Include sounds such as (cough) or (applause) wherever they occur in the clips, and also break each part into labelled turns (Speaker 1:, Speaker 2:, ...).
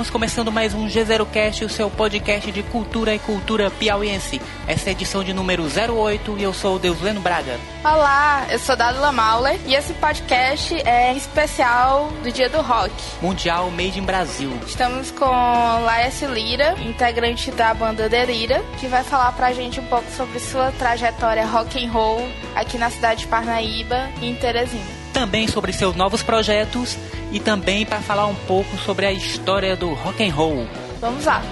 Speaker 1: Estamos começando mais um G0Cast, o seu podcast de cultura e cultura piauiense. Essa é a edição de número 08 e eu sou o Deusleno Braga.
Speaker 2: Olá, eu sou Dadula Mauler e esse podcast é especial do Dia do Rock.
Speaker 1: Mundial Made in Brasil.
Speaker 2: Estamos com Laércio Lira, integrante da banda Delira, que vai falar pra gente um pouco sobre sua trajetória rock and roll aqui na cidade de Parnaíba e em Teresina.
Speaker 1: Também sobre seus novos projetos e também para falar um pouco sobre a história do rock and roll.
Speaker 2: Vamos lá.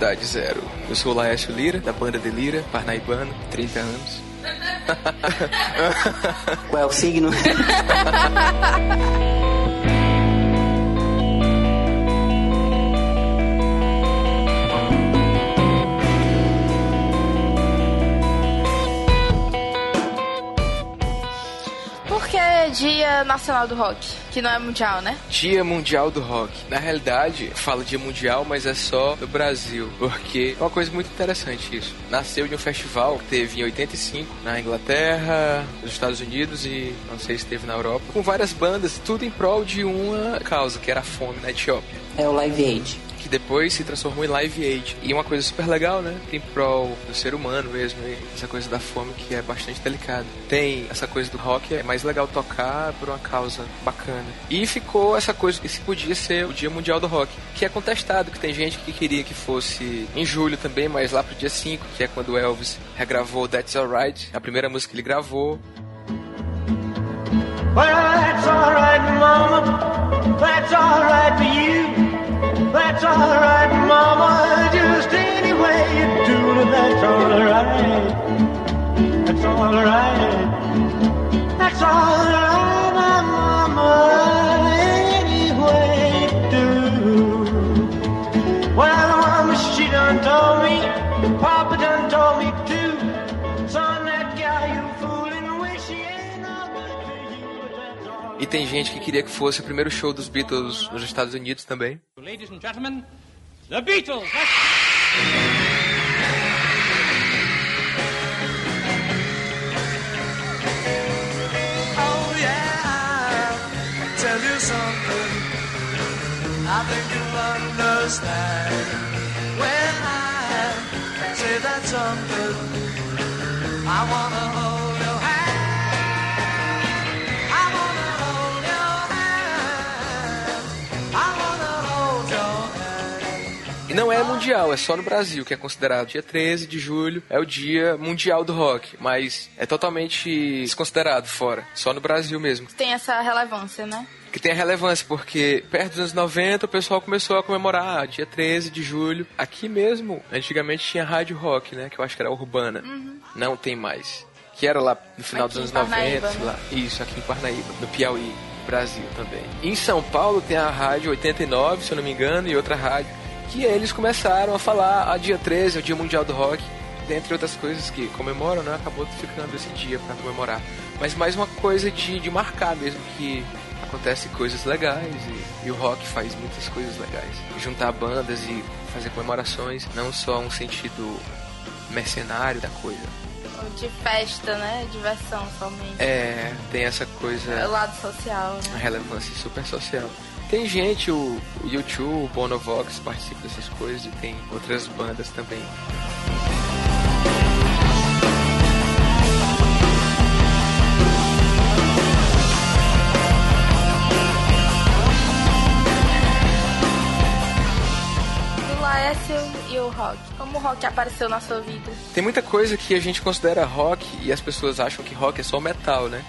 Speaker 3: Gravidade Zero. Eu sou o Laércio Lira, da banda de Lira, parnaibano, 30 anos.
Speaker 4: Qual é o signo? (laughs)
Speaker 2: Dia Nacional do Rock? Que não é mundial, né?
Speaker 3: Dia Mundial do Rock. Na realidade, fala Dia Mundial, mas é só no Brasil, porque é uma coisa muito interessante isso. Nasceu de um festival que teve em 85 na Inglaterra, nos Estados Unidos e não sei se teve na Europa, com várias bandas, tudo em prol de uma causa, que era a fome na Etiópia.
Speaker 4: É o Live Aid.
Speaker 3: Que depois se transformou em Live Aid. E uma coisa super legal, né? Em prol do ser humano mesmo, essa coisa da fome que é bastante delicada. Tem essa coisa do rock, é mais legal tocar por uma causa bacana. E ficou essa coisa que se podia ser o Dia Mundial do Rock, que é contestado, que tem gente que queria que fosse em julho também, mas lá pro dia 5, que é quando o Elvis regravou That's Alright, a primeira música que ele gravou.
Speaker 5: Well, that's alright, Mama. That's alright for you. That's alright, Mama. Just any way you do it, that's alright. That's alright. That's alright, Mama. Any way you do. Well, Mama, she done told me. Papa done told me too. Son, that guy you fooling with, she ain't no good you.
Speaker 3: E tem gente que queria que fosse o primeiro show dos Beatles nos Estados Unidos também.
Speaker 6: Ladies and gentlemen, the Beatles.
Speaker 7: Oh yeah, tell you something. I think you'll understand when I say that something. I wanna
Speaker 3: mundial, é só no Brasil que é considerado. Dia 13 de julho é o dia mundial do rock, mas é totalmente desconsiderado fora. Só no Brasil mesmo.
Speaker 2: Tem essa relevância, né?
Speaker 3: Que tem a relevância, porque perto dos anos 90 o pessoal começou a comemorar ah, dia 13 de julho. Aqui mesmo, antigamente tinha rádio rock, né? Que eu acho que era urbana. Não tem mais. Que era lá no final
Speaker 2: Aqui
Speaker 3: dos anos
Speaker 2: Parnaíba,
Speaker 3: 90.
Speaker 2: né?
Speaker 3: Lá. Isso, aqui em Parnaíba, no Piauí, Brasil também. Em São Paulo tem a rádio 89, se eu não me engano, e outra rádio. Que eles começaram a falar, a dia 13 é o dia mundial do rock. Dentre outras coisas que comemoram, né? Acabou ficando esse dia pra comemorar. Mas mais uma coisa de, de marcar mesmo que acontecem coisas legais e, e o rock faz muitas coisas legais. Juntar bandas e fazer comemorações, não só um sentido mercenário da coisa.
Speaker 2: De festa, né? Diversão somente.
Speaker 3: É, tem essa
Speaker 2: É o
Speaker 3: coisa,
Speaker 2: lado social,
Speaker 3: a
Speaker 2: né?
Speaker 3: relevância super social. Tem gente, o, o YouTube, o Bonovox participa dessas coisas e tem outras bandas também.
Speaker 2: E o rock. Como o rock apareceu na sua vida?
Speaker 3: Tem muita coisa que a gente considera rock e as pessoas acham que rock é só metal, né?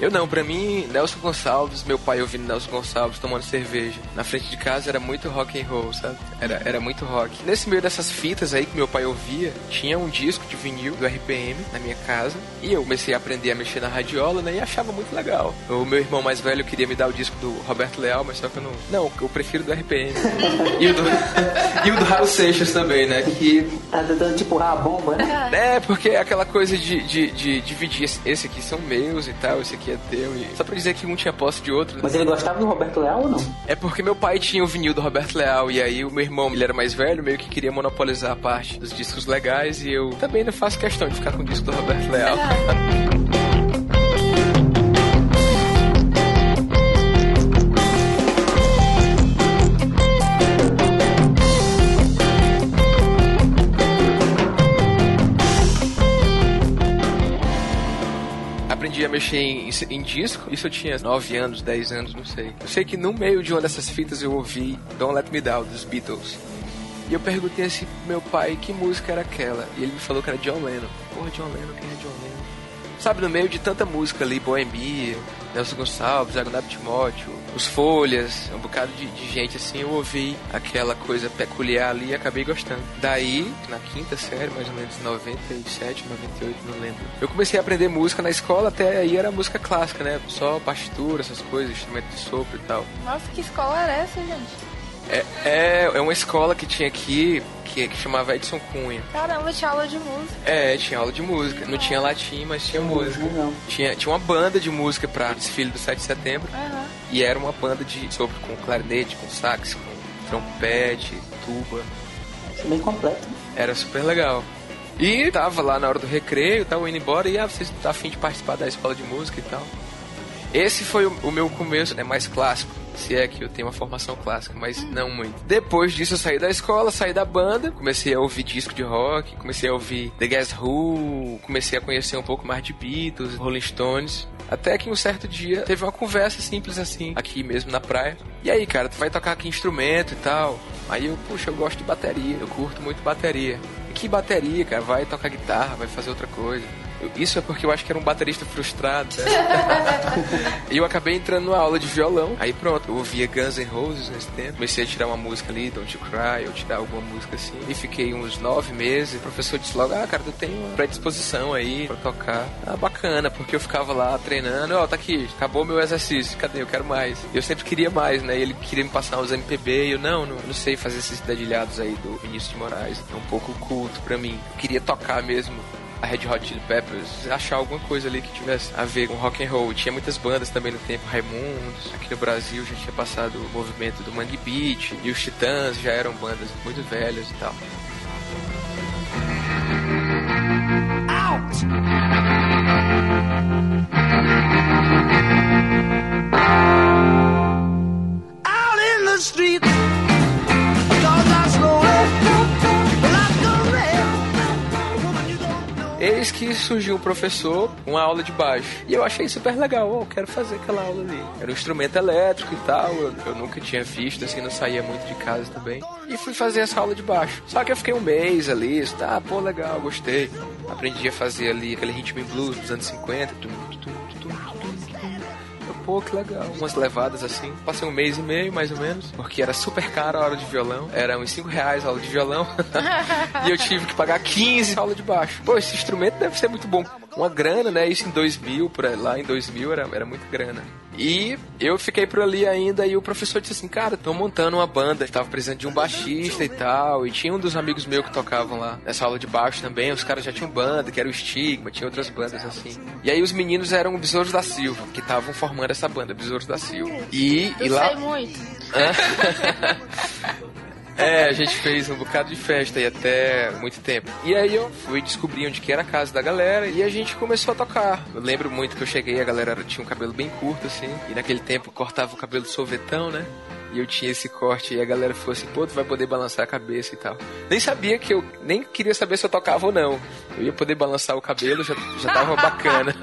Speaker 3: Eu não, pra mim, Nelson Gonçalves, meu pai ouvindo Nelson Gonçalves tomando cerveja. Na frente de casa era muito rock and roll, sabe? Era, era muito rock. Nesse meio dessas fitas aí que meu pai ouvia, tinha um disco de vinil do RPM na minha casa. E eu comecei a aprender a mexer na radiola, né? E achava muito legal. O meu irmão mais velho queria me dar o disco do Roberto Leal, mas só que eu não. Não, eu prefiro do RPM. e o do, (laughs) e o do Raul Seixas também, né? Que
Speaker 4: Tá tentando tipo a bomba, né?
Speaker 3: é, porque é aquela coisa de, de, de dividir esse, esse aqui são meus e tal, esse aqui é teu. E... Só pra dizer que um tinha posse de outro. né?
Speaker 4: Mas ele gostava do Roberto Leal ou não?
Speaker 3: É porque meu pai tinha o vinil do Roberto Leal e aí o meu irmão, ele era mais velho, meio que queria monopolizar a parte dos discos legais e eu também não faço questão de ficar com o disco do Roberto Leal. (laughs) a mexer em, em disco, isso eu tinha 9 anos, 10 anos, não sei. Eu sei que no meio de uma dessas fitas eu ouvi Don't Let Me Down, dos Beatles. E eu perguntei assim pro meu pai que música era aquela. E ele me falou que era John Lennon. Porra, John Lennon, quem é John Lennon? Sabe, no meio de tanta música ali, Bohemia, Nelson Gonçalves, Agnaldo Timóteo, Os Folhas, um bocado de, de gente assim, eu ouvi aquela coisa peculiar ali e acabei gostando. Daí, na quinta série, mais ou menos 97, 98, não lembro. Eu comecei a aprender música na escola, até aí era música clássica, né? Só partitura, essas coisas, instrumento de sopro e tal.
Speaker 2: Nossa, que escola era essa, gente?
Speaker 3: É, é, é uma escola que tinha aqui, que, que chamava Edson Cunha.
Speaker 2: Caramba, tinha aula de música.
Speaker 3: É, tinha aula de música. Não tinha latim, mas tinha música.
Speaker 4: Não.
Speaker 3: Tinha, tinha uma banda de música pra desfile do 7 de setembro.
Speaker 2: Aham.
Speaker 3: E era uma banda de sopro com clarinete, com sax, com trompete, tuba.
Speaker 4: Isso é bem completo.
Speaker 3: Era super legal. E tava lá na hora do recreio, tava indo embora, e ah, vocês tá afim de participar da escola de música e tal. Esse foi o, o meu começo, né, mais clássico. Se é que eu tenho uma formação clássica, mas não muito. Depois disso eu saí da escola, saí da banda, comecei a ouvir disco de rock, comecei a ouvir The Guess Who, comecei a conhecer um pouco mais de Beatles, Rolling Stones. Até que um certo dia teve uma conversa simples assim, aqui mesmo na praia. E aí, cara, tu vai tocar que instrumento e tal? Aí eu, puxa, eu gosto de bateria, eu curto muito bateria. E que bateria, cara? Vai tocar guitarra, vai fazer outra coisa. Isso é porque eu acho que era um baterista frustrado. né? (laughs) e eu acabei entrando numa aula de violão. Aí pronto, eu ouvia Guns N' Roses nesse tempo. Comecei a tirar uma música ali, Don't You Cry, ou tirar alguma música assim. E fiquei uns nove meses. O professor disse logo, ah, cara, tu tem uma predisposição aí pra tocar. Ah, bacana, porque eu ficava lá treinando. Ó, tá aqui, acabou meu exercício. Cadê? Eu quero mais. Eu sempre queria mais, né? E ele queria me passar uns MPB. E eu, não, não, não sei fazer esses dedilhados aí do Vinícius de Moraes. É um pouco culto pra mim. Eu queria tocar mesmo a Red Hot Chili Peppers, achar alguma coisa ali que tivesse a ver com rock and roll. Tinha muitas bandas também no tempo, Raimundos, aqui no Brasil já tinha passado o movimento do Mangue Beat, e os Titãs já eram bandas muito velhas e tal.
Speaker 7: out in the street.
Speaker 3: Eis que surgiu um professor, uma aula de baixo. E eu achei super legal, oh, eu quero fazer aquela aula ali. Era um instrumento elétrico e tal, eu, eu nunca tinha visto, assim, não saía muito de casa também. E fui fazer essa aula de baixo. Só que eu fiquei um mês ali, tá, pô, legal, gostei. Aprendi a fazer ali aquele ritmo em blues dos anos 50. Tum, tum, tum, tum, tum, tum. Pô, que legal. Umas levadas assim. Passei um mês e meio, mais ou menos. Porque era super caro a aula de violão. Era uns 5 reais a aula de violão. (laughs) e eu tive que pagar 15 a aula de baixo. Pô, esse instrumento deve ser muito bom. Uma grana, né? Isso em 2000, por aí, lá em 2000 era, era muito grana. E eu fiquei por ali ainda e o professor disse assim, cara, tô montando uma banda, tava precisando de um baixista e tal. E tinha um dos amigos meus que tocavam lá nessa aula de baixo também, os caras já tinham banda, que era o Estigma, tinha outras bandas assim. E aí os meninos eram o Besouros da Silva, que estavam formando essa banda, Besouros da Silva. E, e
Speaker 2: Eu
Speaker 3: lá...
Speaker 2: muito. (laughs)
Speaker 3: É, a gente fez um bocado de festa e até muito tempo. E aí eu fui descobrir onde que era a casa da galera e a gente começou a tocar. Eu lembro muito que eu cheguei, a galera tinha um cabelo bem curto assim, e naquele tempo cortava o cabelo sorvetão, né? E eu tinha esse corte e a galera falou assim, pô, tu vai poder balançar a cabeça e tal. Nem sabia que eu, nem queria saber se eu tocava ou não. Eu ia poder balançar o cabelo, já, já tava (laughs) bacana.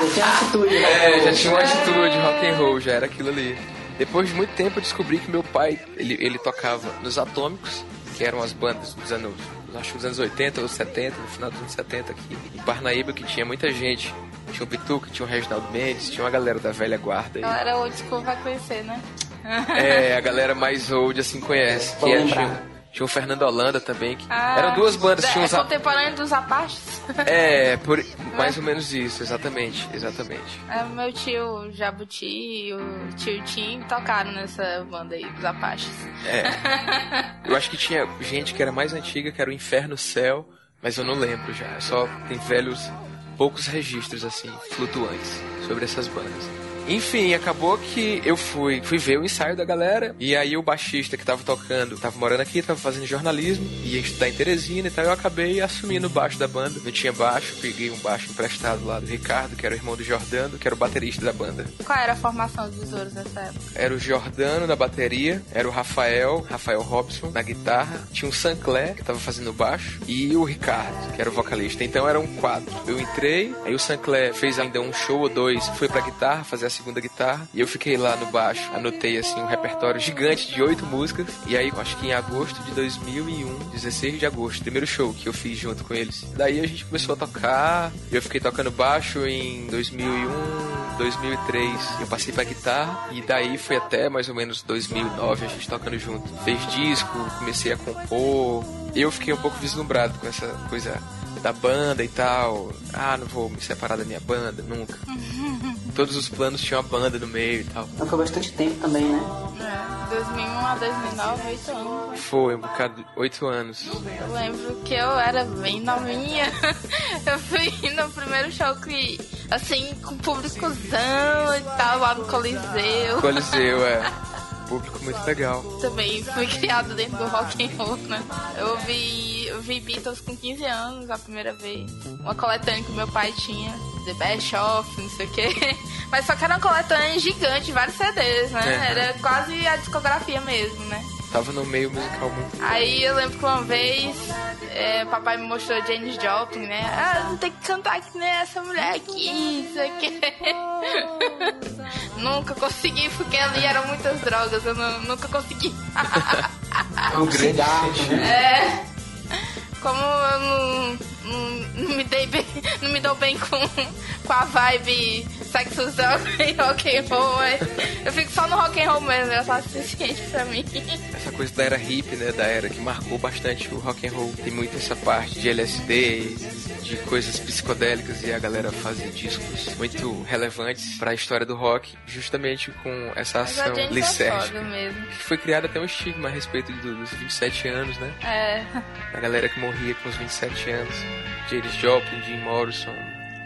Speaker 4: Eu tinha atitude, né?
Speaker 3: É, já tinha uma atitude rock and roll, já era aquilo ali. Depois de muito tempo eu descobri que meu pai, ele, ele tocava nos Atômicos, que eram as bandas dos anos, acho que nos anos 80 ou 70, no final dos anos 70 aqui em Parnaíba, que tinha muita gente. Tinha o Bituca, tinha o Reginaldo Mendes, tinha uma galera da velha guarda aí.
Speaker 2: Galera old school vai conhecer, né?
Speaker 3: É, a galera mais old assim conhece.
Speaker 4: Vou
Speaker 3: Que é,
Speaker 4: lembrar.
Speaker 3: tinha, tinha o Fernando Holanda também. Que
Speaker 2: Ah,
Speaker 3: eram duas bandas,
Speaker 2: é,
Speaker 3: tinha uns
Speaker 2: é contemporâneo dos Apaches.
Speaker 3: É, por, (laughs) mais ou menos isso, exatamente, exatamente.
Speaker 2: É, meu tio Jabuti e o tio Tim tocaram nessa banda aí, dos Apaches.
Speaker 3: É. (laughs) Eu acho que tinha gente que era mais antiga, que era o Inferno Céu, mas eu não lembro já. Só tem velhos, poucos registros assim, flutuantes sobre essas bandas. Enfim, acabou que eu fui, fui ver o ensaio da galera, e aí o baixista que tava tocando, tava morando aqui, tava fazendo jornalismo, ia estudar em Teresina, então eu acabei assumindo o baixo da banda. Não tinha baixo, peguei um baixo emprestado lá do Ricardo, que era o irmão do Jordano, que era o baterista da banda.
Speaker 2: Qual era a formação dos besouros nessa época?
Speaker 3: Era o Jordano na bateria, era o Rafael, Rafael Robson na guitarra, tinha o Sancler, que tava fazendo baixo, e o Ricardo, que era o vocalista. Então eram quatro. Eu entrei, aí o Sancler fez ainda um show ou dois, foi pra guitarra, fazer a segunda guitarra, e eu fiquei lá no baixo, anotei assim um repertório gigante de oito músicas, e aí acho que em agosto de 2001, 16 de agosto, primeiro show que eu fiz junto com eles. Daí a gente começou a tocar, eu fiquei tocando baixo em 2001, 2003 eu passei pra guitarra e daí foi até mais ou menos 2009 a gente tocando junto. Fez disco, comecei a compor. Eu fiquei um pouco vislumbrado com essa coisa da banda e tal. Ah, não vou me separar da minha banda, nunca. (laughs) Todos os planos tinham a banda no meio e tal.
Speaker 4: Mas foi bastante tempo também, né?
Speaker 2: É, 2001 a 2009, oito anos.
Speaker 3: Foi um bocado, oito anos.
Speaker 2: Eu lembro que eu era bem novinha. (laughs) Eu fui no primeiro show que, assim, com públicozão e tal, lá no Coliseu.
Speaker 3: Coliseu, é. (laughs) Público muito legal.
Speaker 2: Também fui criado dentro do rock and roll, né? Eu vi, eu vi Beatles com 15 anos a primeira vez. Uma coletânea que meu pai tinha, The Best Of, não sei o quê. (laughs) Mas só que era uma coletânea gigante, vários CDs, né?
Speaker 3: É.
Speaker 2: Era quase a discografia mesmo, né?
Speaker 3: Tava no meio musical muito.
Speaker 2: Aí eu lembro que uma vez é, papai me mostrou Janis Joplin, né? Ah, não tem que cantar que nem essa mulher aqui, isso aqui. (laughs) nunca consegui, porque ali eram muitas drogas, eu não- nunca consegui. (laughs)
Speaker 3: Um grande
Speaker 4: né?
Speaker 2: É. Como eu não, não, não me dei bem, não me dou bem com, com a vibe sexo droga (laughs) e rock and roll, mas eu fico só no rock and roll mesmo, é só suficiente pra mim.
Speaker 3: essa coisa da era hippie, né, da era que marcou bastante o rock and roll. Tem muito essa parte de LSD, de coisas psicodélicas e a galera fazia discos muito relevantes para a história do rock, justamente com essa ação
Speaker 2: é
Speaker 3: licérgica. Que foi criado até um estigma a respeito do- dos 27 anos, né?
Speaker 2: É.
Speaker 3: A galera que morria com os 27 anos. James Joplin, Jim Morrison,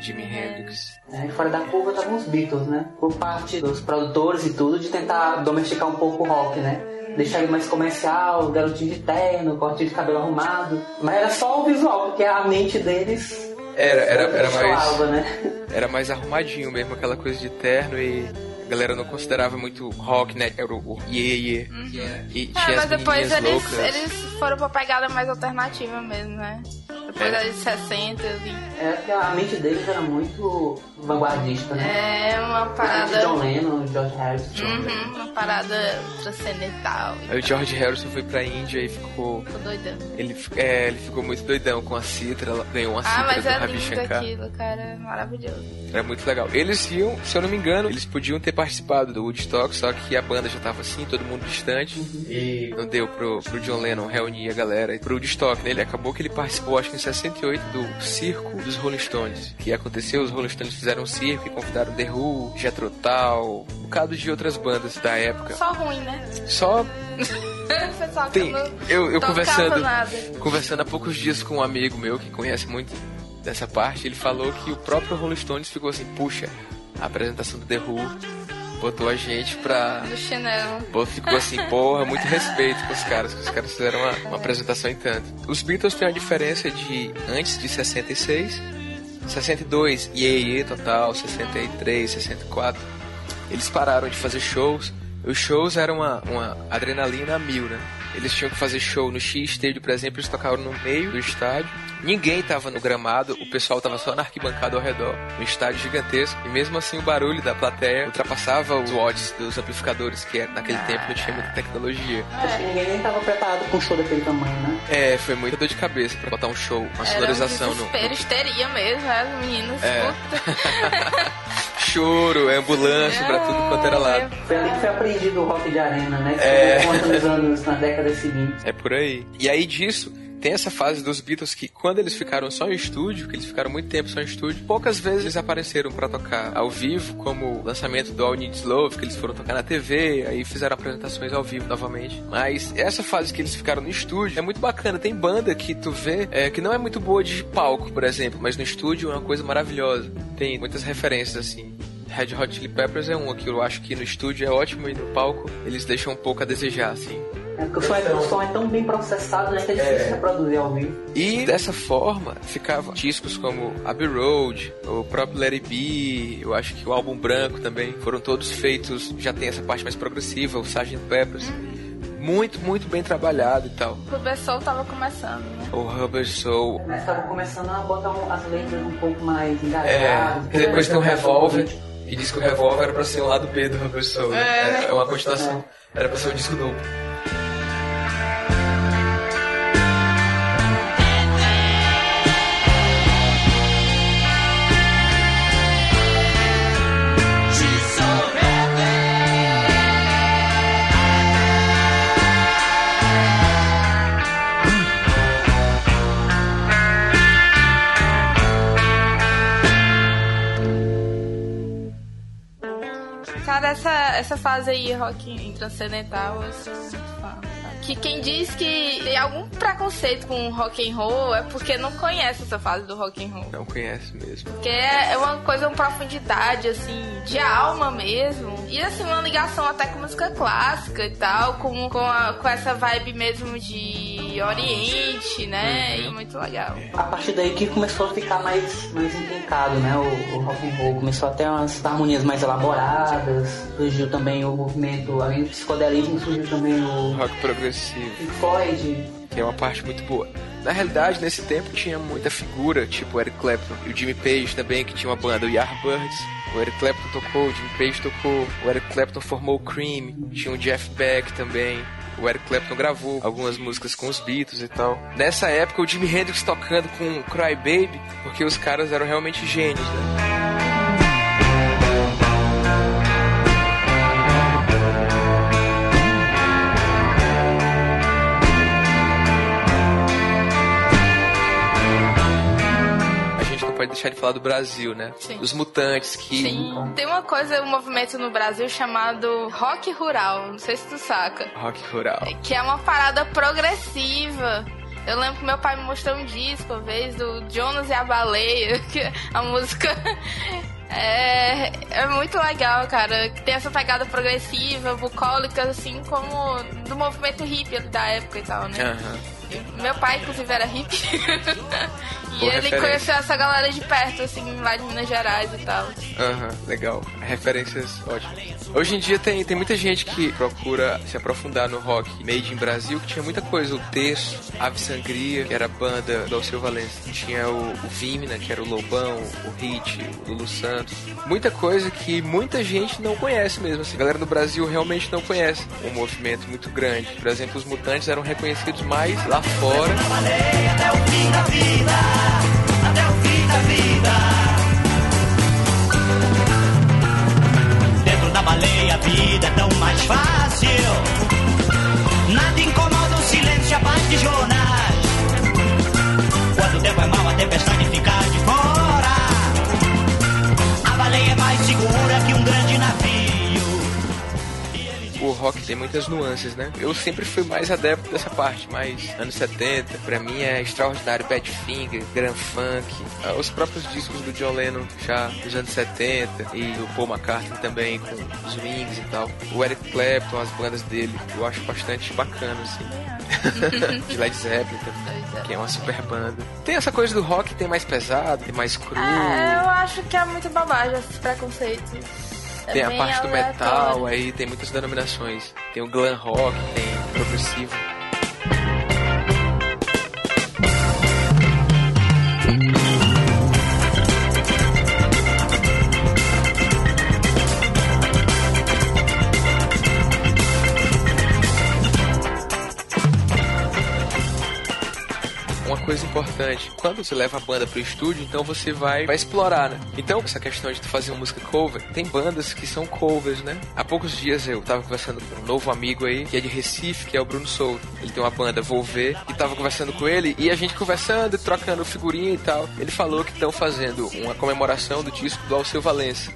Speaker 3: Jimi Hendrix.
Speaker 4: É, e fora da curva estavam os Beatles, né? Por parte dos produtores e tudo, de tentar domesticar um pouco o rock, né? Deixar ele mais comercial, garotinho de terno, cortinho de cabelo arrumado. Mas era só o visual, porque a mente deles
Speaker 3: Era, era, era mais.
Speaker 4: né?
Speaker 3: era mais arrumadinho mesmo, aquela coisa de terno e a galera não considerava muito rock, né? Era o, o yeah, yeah. E tinha
Speaker 2: É,
Speaker 3: as
Speaker 2: mas depois eles,
Speaker 3: loucas.
Speaker 2: eles foram pra pegada mais alternativa mesmo, né? Depois
Speaker 3: É.
Speaker 2: dos 60 ali.
Speaker 4: É que a mente deles era muito vanguardista, né?
Speaker 2: É uma
Speaker 4: John
Speaker 2: parada.
Speaker 4: Lennon, George Harrison.
Speaker 2: Uhum, uma parada transcendental.
Speaker 3: Aí o George Harrison foi pra Índia e ficou.
Speaker 2: Ficou doidão.
Speaker 3: Ele, é, ele ficou muito doidão com a citra, ganhou uma
Speaker 2: Ah,
Speaker 3: citra
Speaker 2: mas
Speaker 3: do
Speaker 2: é
Speaker 3: Ravi Shankar.
Speaker 2: aquilo, cara. é Maravilhoso.
Speaker 3: Era muito legal. Eles iam, se eu não me engano, eles podiam ter participado do Woodstock, só que a banda já tava assim, todo mundo distante. E não deu pro, pro John Lennon reunir a galera e pro Woodstock, né? Ele acabou que ele participou, acho que em 68, do circo dos Rolling Stones. Que aconteceu, os Rolling Stones fizeram um circo e convidaram The Who, Jethro Tull, um bocado de outras bandas da época.
Speaker 2: Só ruim, né?
Speaker 3: Só (laughs) tem. Eu, eu conversando,
Speaker 2: nada.
Speaker 3: conversando há poucos dias com um amigo meu que conhece muito dessa parte, ele falou que o próprio Rolling Stones ficou assim, puxa, a apresentação do The Who botou a gente pra.
Speaker 2: Do chinelo.
Speaker 3: Ficou assim, (laughs) porra, muito respeito com os caras, que os caras fizeram uma, uma apresentação em tanto. Os Beatles têm uma diferença de antes de 66, 62, iê, total, 63, 64. Eles pararam de fazer shows. Os shows eram uma, uma adrenalina mil, né? Eles tinham que fazer show no X Stadium, por exemplo, eles tocaram no meio do estádio. Ninguém tava no gramado, o pessoal tava só na arquibancada ao redor, um estádio gigantesco. E mesmo assim o barulho da plateia ultrapassava os watts dos amplificadores, que naquele tempo não tinha muita tecnologia.
Speaker 4: Acho que ninguém nem tava preparado pra um show daquele tamanho, né?
Speaker 3: É, foi muita dor de cabeça pra botar um show, uma
Speaker 2: Era um
Speaker 3: sonorização no,
Speaker 2: desespero, histeria mesmo, né? Os meninos.
Speaker 3: É. (laughs) choro, é ambulância pra tudo quanto era lado.
Speaker 4: Foi ali que foi aprendido o rock de arena, né? Que
Speaker 3: É.
Speaker 4: foi quantos anos na década seguinte.
Speaker 3: É por aí. E aí disso, tem essa fase dos Beatles que quando eles ficaram só em estúdio, que eles ficaram muito tempo só em estúdio, poucas vezes eles apareceram pra tocar ao vivo, como o lançamento do All Needs Love, que eles foram tocar na TV, aí fizeram apresentações ao vivo novamente. Mas essa fase que eles ficaram no estúdio é muito bacana. Tem banda que tu vê é, que não é muito boa de palco, por exemplo, mas no estúdio é uma coisa maravilhosa. Tem muitas referências assim. Red Hot Chili Peppers é uma que eu acho que no estúdio é ótimo e no palco eles deixam um pouco a desejar, assim.
Speaker 4: É porque o som, é, o som é tão bem processado, né? Que é difícil reproduzir ao vivo.
Speaker 3: E dessa forma ficavam discos como Abbey Road, o próprio It Be, eu acho que o álbum branco também, foram todos feitos, já tem essa parte mais progressiva, o Sgt. Peppers. Muito, muito bem trabalhado e tal.
Speaker 2: O Bessol tava começando, né?
Speaker 3: O Rubber Soul.
Speaker 4: Mas tava começando a botar um- as letras um pouco mais
Speaker 3: É,
Speaker 4: engajadas.
Speaker 3: que depois tem o Revolver. E diz que o Revolver era pra ser o lado B do Rubber Soul. né? É, uma continuação. Era pra ser um disco duplo.
Speaker 2: Essa, fase aí, rock transcendental, eu sou muito fã. Que quem diz que tem algum preconceito com rock and roll é porque não conhece essa fase do rock and roll.
Speaker 3: Não conhece mesmo.
Speaker 2: Porque é uma coisa, uma profundidade, assim, de alma mesmo. E, assim, uma ligação até com música clássica e tal, com, com, a- com essa vibe mesmo de Oriente, né? E muito legal.
Speaker 4: A partir daí que começou a ficar mais, mais intrincado, né? O, o rock and roll começou a ter umas harmonias mais elaboradas. Surgiu também o movimento, além do psicodelismo, surgiu também o
Speaker 3: Rock progressivo.
Speaker 4: Pink Floyd.
Speaker 3: que é uma parte muito boa. Na realidade, nesse tempo tinha muita figura, tipo o Eric Clapton e o Jimmy Page também, que tinha uma banda, o Yardbirds. O Eric Clapton tocou, o Jimmy Page tocou, o Eric Clapton formou o Cream, tinha o Jeff Beck também. O Eric Clapton gravou algumas músicas com os Beatles e tal. Nessa época, o Jimi Hendrix tocando com Cry Baby, porque os caras eram realmente gênios, né? Deixar de falar do Brasil, né?
Speaker 2: Sim.
Speaker 3: Dos mutantes que
Speaker 2: Sim. Tem uma coisa, um movimento no Brasil chamado rock rural, não sei se tu saca.
Speaker 3: rock rural.
Speaker 2: Que é uma parada progressiva. Eu lembro que meu pai me mostrou um disco uma vez do Jonas e a Baleia, (laughs) que a música é, é muito legal, cara. Que tem essa pegada progressiva, bucólica, assim como do movimento hippie da época e tal, né?
Speaker 3: Aham.
Speaker 2: Meu pai, inclusive, era hippie. (laughs) e
Speaker 3: Boa
Speaker 2: ele
Speaker 3: referência.
Speaker 2: conheceu essa galera de perto, assim, lá de Minas Gerais e tal.
Speaker 3: Aham, legal. Referências ótimas. Hoje em dia tem, tem muita gente que procura se aprofundar no rock made in Brasil, que tinha muita coisa. O Terço, Ave Sangria, que era a banda do Alceu Valença. Tinha o, o Vimna, que era o Lobão, o Hit, o Lulu Santos. Muita coisa que muita gente não conhece mesmo. Assim, a galera do Brasil realmente não conhece. Um movimento muito grande. Por exemplo, os Mutantes eram reconhecidos mais lá fora.
Speaker 8: Dentro da baleia a vida é tão mais fácil. Nada incomoda o silêncio a paz de Jonas. Quando o tempo é mau, a tempestade fica de fora. A baleia é mais segura que um grande.
Speaker 3: O rock tem muitas nuances, né? Eu sempre fui mais adepto dessa parte, mais anos 70. Pra mim é extraordinário Badfinger, Grand Funk, ah, os próprios discos do John Lennon já dos anos 70 e do Paul McCartney também com os Wings e tal. O Eric Clapton, as bandas dele, eu acho bastante bacana, assim. (laughs) De Led Zeppelin também, que é uma super banda. Tem essa coisa do rock tem mais pesado, tem mais cru.
Speaker 2: É, eu acho que é muito bobagem esses preconceitos. É
Speaker 3: Tem a parte do
Speaker 2: aleatório.
Speaker 3: metal, aí tem muitas denominações. Tem o glam rock, tem progressivo. Coisa importante. Quando você leva a banda pro estúdio, então você vai, vai explorar, né? Então, essa questão de tu fazer uma música cover, tem bandas que são covers, né? Há poucos dias eu tava conversando com um novo amigo aí, que é de Recife, que é o Bruno Souto. Ele tem uma banda, Vou Ver, e tava conversando com ele, e a gente conversando, trocando figurinha e tal. Ele falou que estão fazendo uma comemoração do disco do Alceu Valença.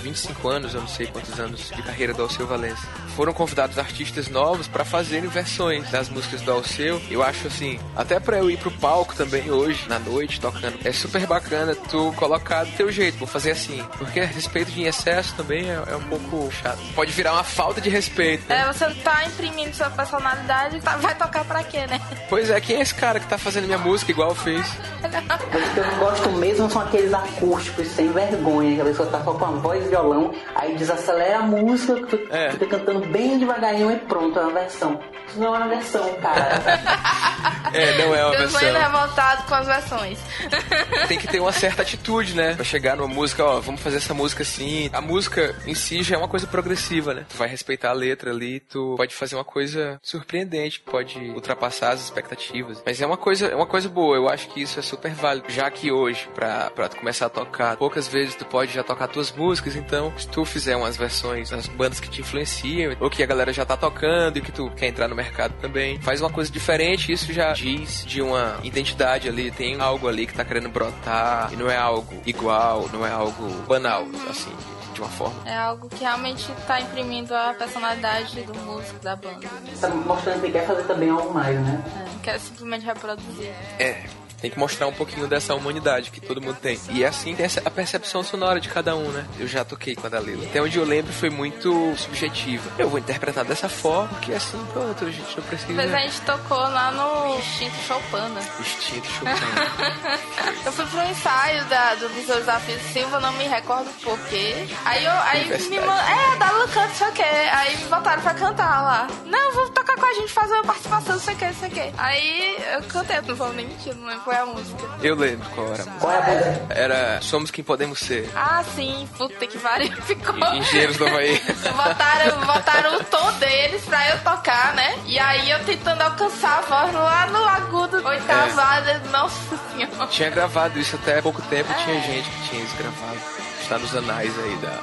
Speaker 3: 25 anos, eu não sei quantos anos de carreira do Alceu Valença. Foram convidados artistas novos para fazerem versões das músicas do Alceu. Eu acho assim, até para eu ir pro palco também hoje, na noite, tocando, é super bacana tu colocar do teu jeito. Vou fazer assim. Porque respeito de excesso também é, é um pouco chato. Pode virar uma falta de respeito. Né?
Speaker 2: É, você tá imprimindo sua personalidade, tá- vai tocar pra quê, né?
Speaker 3: Pois é, quem é esse cara que tá fazendo minha música igual fez?
Speaker 4: Os que eu não (laughs) gosto mesmo são aqueles acústicos sem vergonha, que a pessoa tá só com a voz e violão, aí desacelera a música, tu
Speaker 3: É.
Speaker 4: fica cantando bem devagarinho e pronto, é uma versão. Isso não é uma versão, cara. (laughs)
Speaker 3: É, não é uma versão.
Speaker 2: Ainda revoltado com as versões. (laughs)
Speaker 3: tem que ter uma certa atitude, né? Pra chegar numa música, ó, vamos fazer essa música assim. A música em si já é uma coisa progressiva, né? Tu vai respeitar a letra ali, tu pode fazer uma coisa surpreendente, pode ultrapassar as expectativas. Mas é uma coisa, é uma coisa boa, eu acho que isso é super válido. Já que hoje, pra, pra tu começar a tocar, poucas vezes tu pode já tocar tuas músicas, então se tu fizer umas versões das bandas que te influenciam, ou que a galera já tá tocando e que tu quer entrar no mercado também, faz uma coisa diferente, isso já diz de uma identidade ali, tem algo ali que tá querendo brotar, e não é algo igual, não é algo banal, assim, de uma forma.
Speaker 2: É algo que realmente tá imprimindo a personalidade do músico, da banda.
Speaker 4: tá mostrando que quer fazer também algo mais, né?
Speaker 2: É, quer simplesmente reproduzir.
Speaker 3: É. Tem que mostrar um pouquinho dessa humanidade que todo mundo tem. E é assim tem a percepção sonora de cada um, né? Eu já toquei com a Dalila. Até onde eu lembro foi muito subjetiva. Eu vou interpretar dessa forma, porque assim, pronto, a gente não precisa.
Speaker 2: Depois a gente tocou lá no Instinto Choupana.
Speaker 3: Instinto chupando. (laughs)
Speaker 2: Eu fui pro ensaio da, do Visor Desafio Silva, não me recordo por quê. Aí eu aí me mandaram. É, dá no canto, sei o quê. Aí me botaram pra cantar lá. Não, vou tocar com a gente, fazer uma participação, não sei o que, não sei o que. Aí eu cantei, não vou nem mentir, não lembro qual é a música.
Speaker 3: Eu lembro qual era. a música.
Speaker 4: Qual é a banda?
Speaker 3: Era Somos Quem Podemos Ser.
Speaker 2: Ah, sim, puta que pariu, (laughs) ficou.
Speaker 3: Engenheiros do Havaí. (laughs)
Speaker 2: Botaram, botaram o tom deles pra eu tocar, né? E aí eu tentando alcançar a voz lá no agudo, oitavada, nossa senhora.
Speaker 3: Tinha gravado isso até pouco tempo, tinha gente que tinha isso gravado. Está nos anais aí da,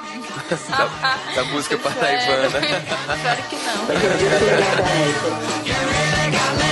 Speaker 3: (laughs) da, da música parnaibana.
Speaker 2: Espero que não.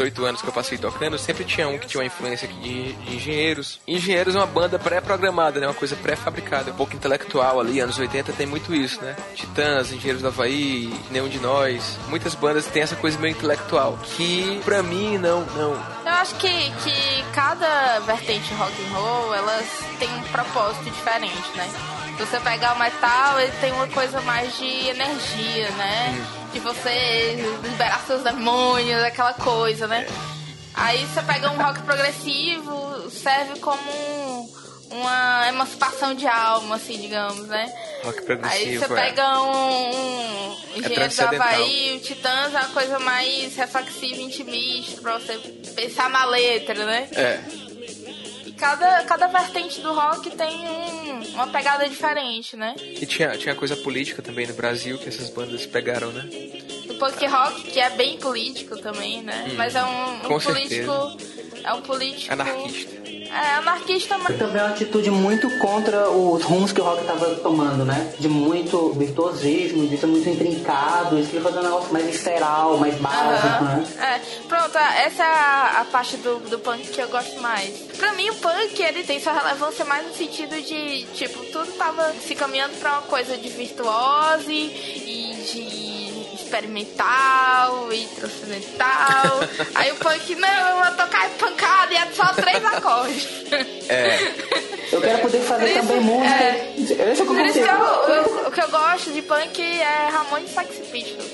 Speaker 3: Oito anos que eu passei tocando, sempre tinha um que tinha uma influência de, de engenheiros. Engenheiros é uma banda pré-programada, né? Uma coisa pré-fabricada, um pouco intelectual ali. Anos 80 tem muito isso, né? Titãs, Engenheiros do Havaí, Nenhum de Nós. Muitas bandas têm essa coisa meio intelectual. Que pra mim, não, não.
Speaker 2: Eu acho que, que cada vertente rock and roll, elas têm um propósito diferente, né? Se você pegar o metal, ele tem uma coisa mais de energia, né? De você liberar seus demônios, aquela coisa, né? Aí você pega um rock progressivo, serve como um- uma emancipação de alma, assim, digamos, né?
Speaker 3: Rock
Speaker 2: Aí você
Speaker 3: é.
Speaker 2: pega um, um Engenheiro do
Speaker 3: transcendental.
Speaker 2: Havaí, o Titãs é uma coisa mais reflexiva, intimista, pra você pensar na letra, né?
Speaker 3: É.
Speaker 2: E cada, cada vertente do rock tem um- uma pegada diferente, né?
Speaker 3: E tinha, tinha coisa política também no Brasil que essas bandas pegaram, né?
Speaker 2: O punk rock, que é bem político também, né? Mas é um, um político. É um político.
Speaker 3: Anarquista.
Speaker 2: É, anarquista, mas.
Speaker 4: Também é uma atitude muito contra os rumos que o rock tava tomando, né? De muito virtuosismo, de ser muito intrincado, eles queriam fazer um negócio mais visceral, mais básico, né?
Speaker 2: É, pronto, essa é a, a parte do, do punk que eu gosto mais. Pra mim, o punk, ele tem sua relevância mais no sentido de, tipo, tudo tava se caminhando pra uma coisa de virtuose e de experimental e transcendental. Aí o punk, não, eu vou tocar pancada e é só três acordes.
Speaker 3: É.
Speaker 4: Eu quero poder fazer
Speaker 2: isso,
Speaker 4: também música.
Speaker 2: é.
Speaker 4: Deixa eu
Speaker 2: Por isso que eu, eu- o que eu gosto de punk é Ramones e Sex Pistols.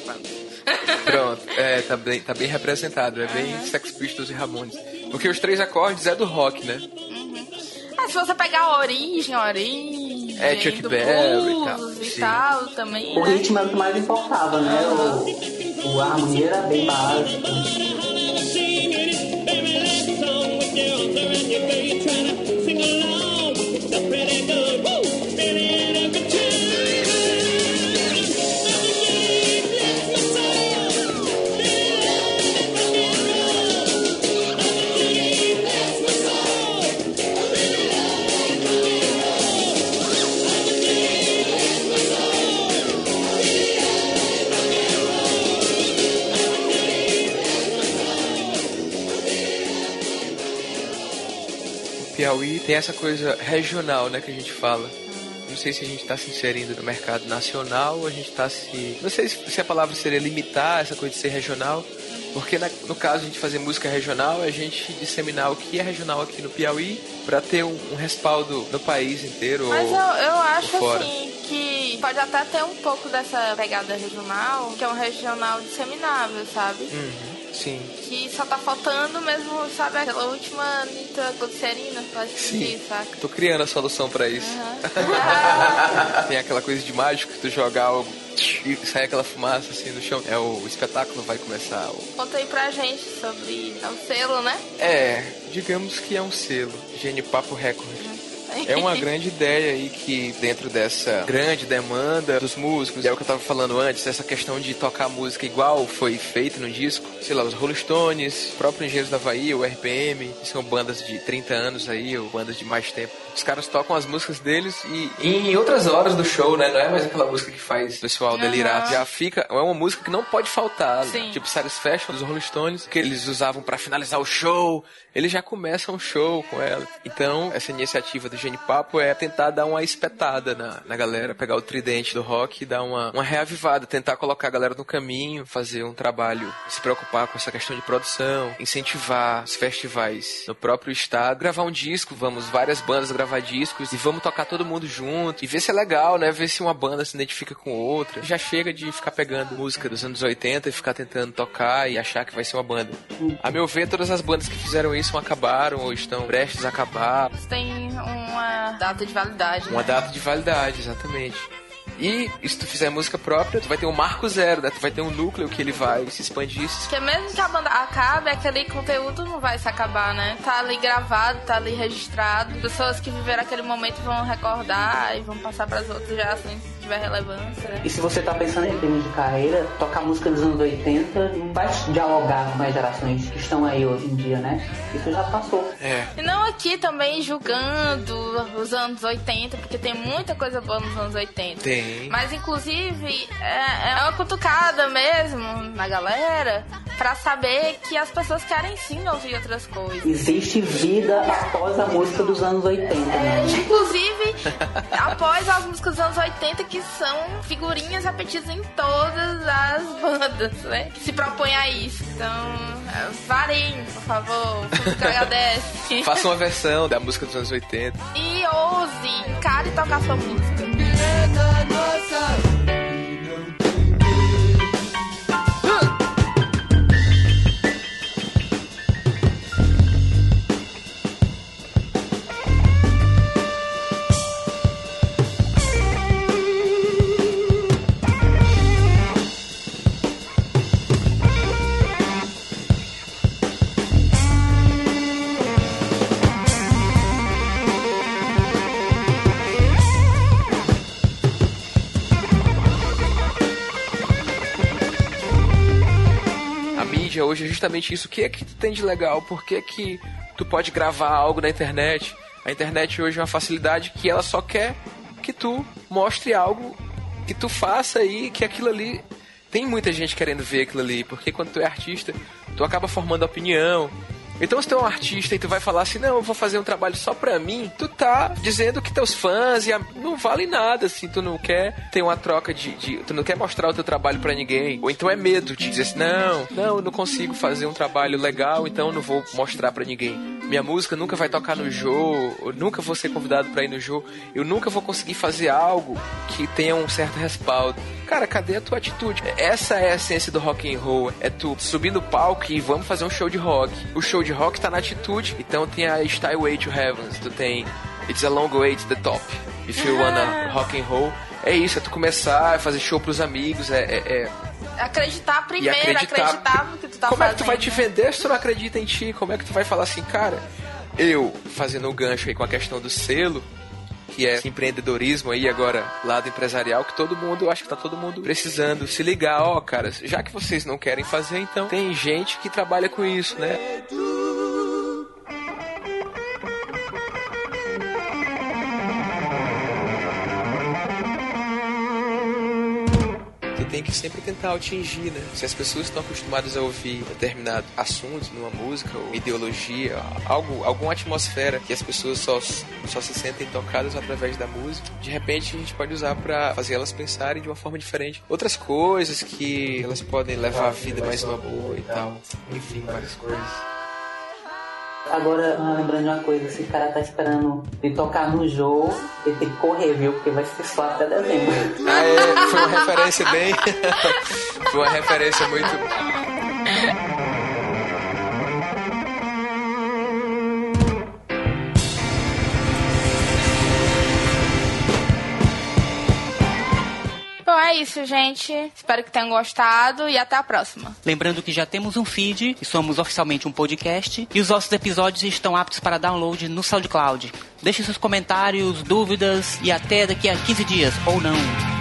Speaker 2: pronto.
Speaker 3: É, tá bem, tá bem representado, é bem Sex Pistols e Ramones. Porque os três acordes é do rock, né?
Speaker 2: É, É, se você pegar a origem, a origem
Speaker 3: É, Chuck Berry e tal,
Speaker 2: e
Speaker 3: sim.
Speaker 2: tal também,
Speaker 4: O
Speaker 2: né?
Speaker 4: ritmo era o que mais importava, né? O, o a harmonia era bem básica.
Speaker 3: Piauí tem essa coisa regional, né, que a gente fala. Não sei se a gente está se inserindo no mercado nacional ou a gente está se. Não sei se a palavra seria limitar essa coisa de ser regional. Porque na- no caso a gente fazer música regional, é a gente disseminar o que é regional aqui no Piauí para ter um, um respaldo no país inteiro.
Speaker 2: Mas
Speaker 3: ou,
Speaker 2: eu, eu acho assim que pode até ter um pouco dessa pegada regional, que é um regional disseminável, sabe?
Speaker 3: Uhum, sim.
Speaker 2: Que só tá faltando mesmo, sabe, aquela última nitroglicerina pra assistir, saca?
Speaker 3: Tô criando a solução para isso. (laughs) Tem aquela coisa de mágico que tu jogar algo e sai aquela fumaça assim no chão. É o, espetáculo vai começar. o-
Speaker 2: Conta aí pra gente sobre é um selo, né?
Speaker 3: É, digamos que é um selo, Genipapo Record. É uma grande ideia aí que dentro dessa grande demanda dos músicos, é o que eu tava falando antes, essa questão de tocar música igual foi feito no disco, sei lá, os Rolling Stones, próprio Engenheiros da Havaí, o RPM, são bandas de 30 anos aí, ou bandas de mais tempo. Os caras tocam as músicas deles e, e em outras horas do show, né? Não é mais aquela música que faz o pessoal delirar. Já fica, é uma música que não pode faltar. né?
Speaker 2: Sim.
Speaker 3: Tipo Satisfaction dos Rolling Stones, que eles usavam pra finalizar o show. Eles já começam o show com ela. Então, essa iniciativa do Genipapo é tentar dar uma espetada na, na galera, pegar o tridente do rock e dar uma, uma reavivada, tentar colocar a galera no caminho, fazer um trabalho, se preocupar com essa questão de produção, incentivar os festivais no próprio estado, gravar um disco, vamos várias bandas gravar discos e vamos tocar todo mundo junto e ver se é legal, né? Ver se uma banda se identifica com outra. Já chega de ficar pegando música dos anos 80 e ficar tentando tocar e achar que vai ser uma banda. A meu ver, todas as bandas que fizeram isso acabaram ou estão prestes a acabar.
Speaker 2: Tem uma data de validade,
Speaker 3: Uma
Speaker 2: né?
Speaker 3: data de validade, exatamente. E se tu fizer música própria, tu vai ter um marco zero, né? Tu vai ter um núcleo que ele vai se expandir.
Speaker 2: Porque mesmo que a banda acabe, aquele conteúdo não vai se acabar, né? Tá ali gravado, tá ali registrado. Pessoas que viveram aquele momento vão recordar e vão passar pras outras gerações se tiver relevância, né?
Speaker 4: E se você tá pensando em termos de carreira, tocar música dos anos 80 não vai dialogar com as gerações que estão aí hoje em dia, né? Isso já passou.
Speaker 3: É.
Speaker 2: E não aqui também julgando os anos 80, porque tem muita coisa boa nos anos 80.
Speaker 3: Tem.
Speaker 2: Mas, inclusive, é, é uma cutucada mesmo na galera pra saber que as pessoas querem sim ouvir outras coisas.
Speaker 4: Existe vida após a música dos anos 80, né?
Speaker 2: Inclusive, após as músicas dos anos 80, que são figurinhas repetidas em todas as bandas, né? Que se propõem a isso. Então, é, variem, por favor. O agradece. (laughs)
Speaker 3: Faça uma versão da música dos anos 80.
Speaker 2: E ouse, encare tocar sua música.
Speaker 3: Hoje é justamente isso. O que é que tu tem de legal? Por que, que tu pode gravar algo na internet? A internet hoje é uma facilidade que ela só quer que tu mostre algo que tu faça aí, que aquilo ali. Tem muita gente querendo ver aquilo ali, porque quando tu é artista, tu acaba formando opinião. Então, se tu é um artista e tu vai falar assim, não, eu vou fazer um trabalho só pra mim, tu tá dizendo que teus fãs e a- não vale nada, assim, tu não quer ter uma troca de, de- Tu não quer mostrar o teu trabalho pra ninguém. Ou então é medo de dizer assim, não, não, eu não consigo fazer um trabalho legal, então eu não vou mostrar pra ninguém. Minha música nunca vai tocar no show, eu nunca vou ser convidado pra ir no show, eu nunca vou conseguir fazer algo que tenha um certo respaldo. Cara, cadê a tua atitude? Essa é a essência do rock and roll. É tu subir no palco e vamos fazer um show de rock. O show de rock tá na atitude. Então tem a Style Way to Heavens, tu tem It's a long way to the top. If you wanna rock and roll. É isso, é tu começar a fazer show pros amigos, é, é- é
Speaker 2: Acreditar primeiro,
Speaker 3: acreditar.
Speaker 2: acreditar no que tu tá
Speaker 3: Como é
Speaker 2: fazendo.
Speaker 3: que tu vai te vender se tu não acredita em ti? Como é que tu vai falar assim, cara? Eu, fazendo o gancho aí com a questão do selo, que é empreendedorismo aí agora, lado empresarial, que todo mundo, acho que tá todo mundo precisando se ligar, ó, cara, já que vocês não querem fazer, então tem gente que trabalha com isso, né? Que sempre tentar atingir, né? Se as pessoas estão acostumadas a ouvir determinado assunto numa música ou ideologia, algo, alguma atmosfera que as pessoas só, só se sentem tocadas através da música, de repente a gente pode usar pra fazer elas pensarem de uma forma diferente. Outras coisas que elas podem levar a vida mais uma boa e tal. Enfim, várias coisas.
Speaker 4: Agora, lembrando de uma coisa, se o cara tá esperando de tocar no jogo, ele tem que correr, viu? Porque vai ser só até dezembro.
Speaker 3: Ah, é, foi uma referência bem. (laughs) foi uma referência muito.
Speaker 2: É isso, gente. Espero que tenham gostado e até a próxima.
Speaker 1: Lembrando que já temos um feed e somos oficialmente um podcast. E os nossos episódios estão aptos para download no SoundCloud. Deixe seus comentários, dúvidas e até daqui a 15 dias, ou não.